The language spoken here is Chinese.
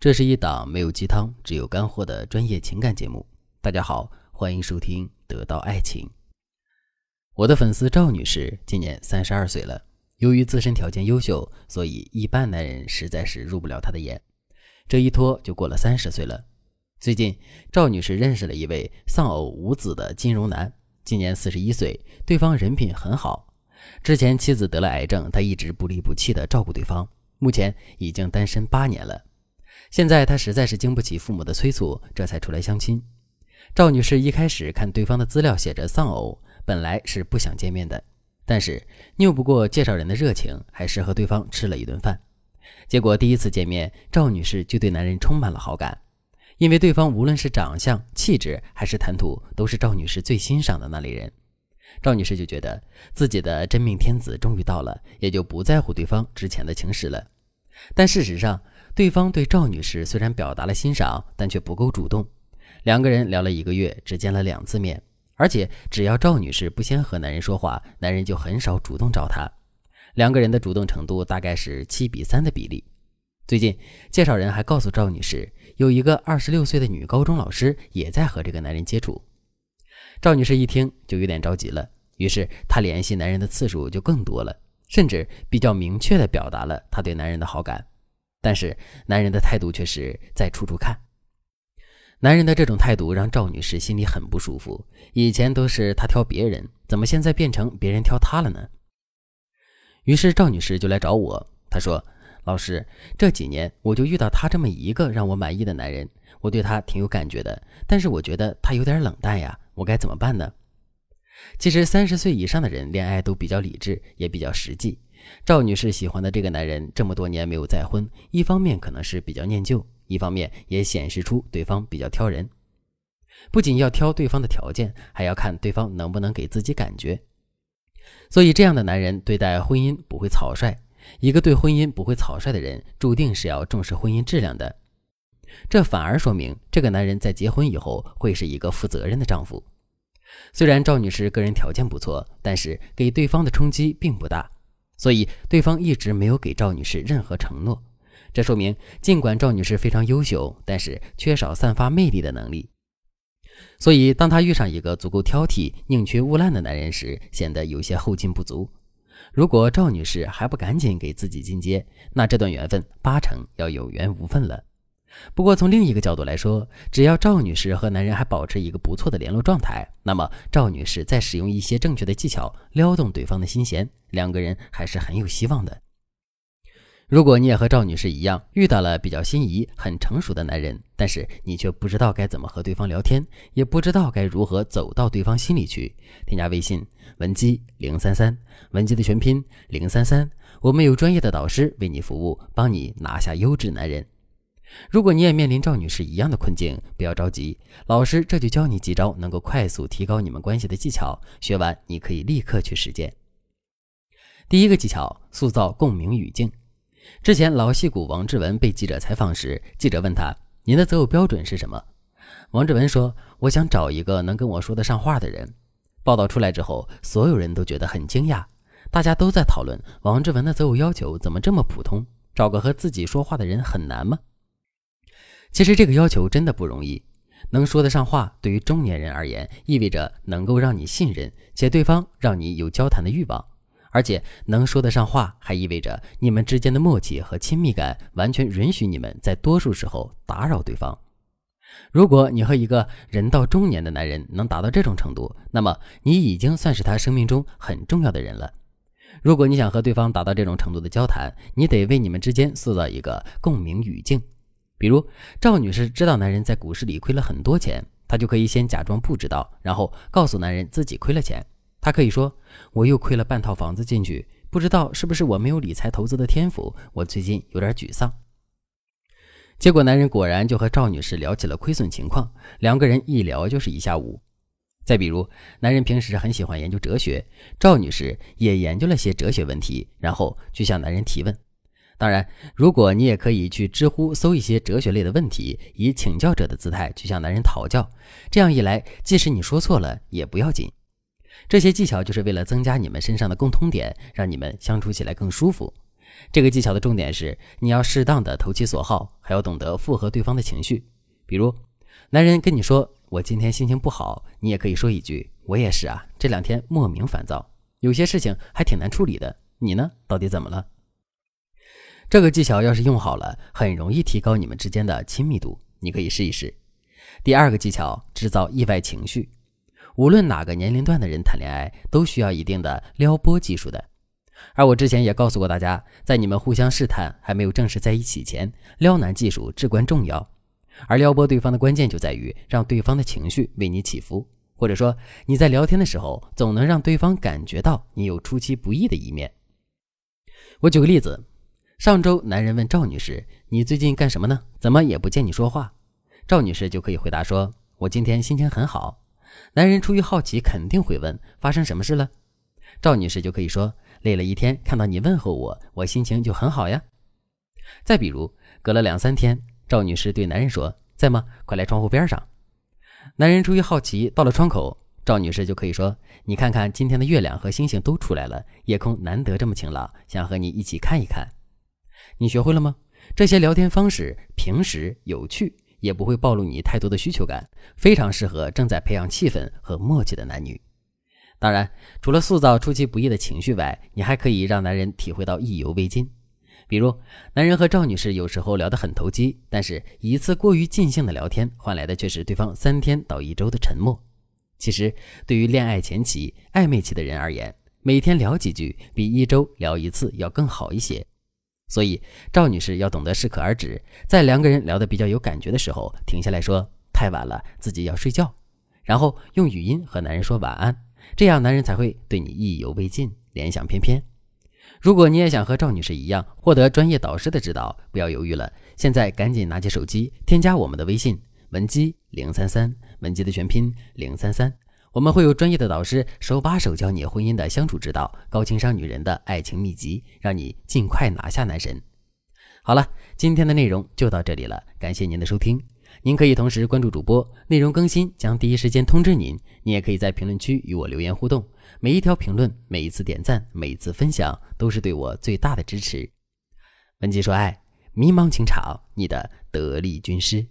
这是一档没有鸡汤，只有干货的专业情感节目。大家好，欢迎收听《得到爱情》。我的粉丝赵女士今年三十二岁了，由于自身条件优秀，所以一般男人实在是入不了她的眼。这一拖就过了三十岁了。最近，赵女士认识了一位丧偶无子的金融男，今年四十一岁，对方人品很好。之前妻子得了癌症，他一直不离不弃的照顾对方，目前已经单身八年了。现在她实在是经不起父母的催促，这才出来相亲。赵女士一开始看对方的资料写着丧偶，本来是不想见面的，但是拗不过介绍人的热情，还是和对方吃了一顿饭。结果第一次见面，赵女士就对男人充满了好感，因为对方无论是长相、气质还是谈吐，都是赵女士最欣赏的那类人。赵女士就觉得自己的真命天子终于到了，也就不在乎对方之前的情史了。但事实上，对方对赵女士虽然表达了欣赏，但却不够主动。两个人聊了一个月，只见了两次面，而且只要赵女士不先和男人说话，男人就很少主动找她。两个人的主动程度大概是七比三的比例。最近，介绍人还告诉赵女士，有一个二十六岁的女高中老师也在和这个男人接触。赵女士一听就有点着急了，于是她联系男人的次数就更多了，甚至比较明确地表达了她对男人的好感。但是男人的态度却是再处处看。男人的这种态度让赵女士心里很不舒服。以前都是他挑别人，怎么现在变成别人挑他了呢？于是赵女士就来找我，她说：“老师，这几年我就遇到他这么一个让我满意的男人，我对他挺有感觉的，但是我觉得他有点冷淡呀，我该怎么办呢？”其实三十岁以上的人恋爱都比较理智，也比较实际。赵女士喜欢的这个男人这么多年没有再婚，一方面可能是比较念旧，一方面也显示出对方比较挑人。不仅要挑对方的条件，还要看对方能不能给自己感觉。所以，这样的男人对待婚姻不会草率。一个对婚姻不会草率的人，注定是要重视婚姻质量的。这反而说明这个男人在结婚以后会是一个负责任的丈夫。虽然赵女士个人条件不错，但是给对方的冲击并不大。所以，对方一直没有给赵女士任何承诺，这说明尽管赵女士非常优秀，但是缺少散发魅力的能力。所以，当她遇上一个足够挑剔、宁缺毋滥的男人时，显得有些后劲不足。如果赵女士还不赶紧给自己进阶，那这段缘分八成要有缘无分了。不过，从另一个角度来说，只要赵女士和男人还保持一个不错的联络状态，那么赵女士再使用一些正确的技巧撩动对方的心弦，两个人还是很有希望的。如果你也和赵女士一样，遇到了比较心仪、很成熟的男人，但是你却不知道该怎么和对方聊天，也不知道该如何走到对方心里去，添加微信文姬零三三，文姬的全拼零三三，我们有专业的导师为你服务，帮你拿下优质男人。如果你也面临赵女士一样的困境，不要着急，老师这就教你几招能够快速提高你们关系的技巧。学完你可以立刻去实践。第一个技巧：塑造共鸣语境。之前老戏骨王志文被记者采访时，记者问他：“您的择偶标准是什么？”王志文说：“我想找一个能跟我说得上话的人。”报道出来之后，所有人都觉得很惊讶，大家都在讨论王志文的择偶要求怎么这么普通？找个和自己说话的人很难吗？其实这个要求真的不容易，能说得上话，对于中年人而言，意味着能够让你信任，且对方让你有交谈的欲望，而且能说得上话，还意味着你们之间的默契和亲密感完全允许你们在多数时候打扰对方。如果你和一个人到中年的男人能达到这种程度，那么你已经算是他生命中很重要的人了。如果你想和对方达到这种程度的交谈，你得为你们之间塑造一个共鸣语境。比如赵女士知道男人在股市里亏了很多钱，她就可以先假装不知道，然后告诉男人自己亏了钱。她可以说：“我又亏了半套房子进去，不知道是不是我没有理财投资的天赋，我最近有点沮丧。”结果男人果然就和赵女士聊起了亏损情况，两个人一聊就是一下午。再比如，男人平时很喜欢研究哲学，赵女士也研究了些哲学问题，然后去向男人提问。当然，如果你也可以去知乎搜一些哲学类的问题，以请教者的姿态去向男人讨教。这样一来，即使你说错了也不要紧。这些技巧就是为了增加你们身上的共通点，让你们相处起来更舒服。这个技巧的重点是你要适当的投其所好，还要懂得附和对方的情绪。比如，男人跟你说我今天心情不好，你也可以说一句我也是啊，这两天莫名烦躁，有些事情还挺难处理的。你呢，到底怎么了？这个技巧要是用好了，很容易提高你们之间的亲密度。你可以试一试。第二个技巧，制造意外情绪。无论哪个年龄段的人谈恋爱，都需要一定的撩拨技术的。而我之前也告诉过大家，在你们互相试探还没有正式在一起前，撩男技术至关重要。而撩拨对方的关键就在于让对方的情绪为你起伏，或者说你在聊天的时候，总能让对方感觉到你有出其不意的一面。我举个例子。上周，男人问赵女士：“你最近干什么呢？怎么也不见你说话？”赵女士就可以回答说：“我今天心情很好。”男人出于好奇，肯定会问：“发生什么事了？”赵女士就可以说：“累了一天，看到你问候我，我心情就很好呀。”再比如，隔了两三天，赵女士对男人说：“在吗？快来窗户边上。”男人出于好奇，到了窗口，赵女士就可以说：“你看看今天的月亮和星星都出来了，夜空难得这么晴朗，想和你一起看一看。”你学会了吗？这些聊天方式平时有趣，也不会暴露你太多的需求感，非常适合正在培养气氛和默契的男女。当然，除了塑造出其不意的情绪外，你还可以让男人体会到意犹未尽。比如，男人和赵女士有时候聊得很投机，但是一次过于尽兴的聊天，换来的却是对方三天到一周的沉默。其实，对于恋爱前期、暧昧期的人而言，每天聊几句比一周聊一次要更好一些。所以，赵女士要懂得适可而止，在两个人聊得比较有感觉的时候，停下来说：“太晚了，自己要睡觉。”然后用语音和男人说晚安，这样男人才会对你意犹未尽，联想翩翩。如果你也想和赵女士一样获得专业导师的指导，不要犹豫了，现在赶紧拿起手机，添加我们的微信文姬零三三，文姬的全拼零三三。我们会有专业的导师手把手教你婚姻的相处之道，高情商女人的爱情秘籍，让你尽快拿下男神。好了，今天的内容就到这里了，感谢您的收听。您可以同时关注主播，内容更新将第一时间通知您。您也可以在评论区与我留言互动，每一条评论、每一次点赞、每一次分享，都是对我最大的支持。文姬说爱，迷茫情场，你的得力军师。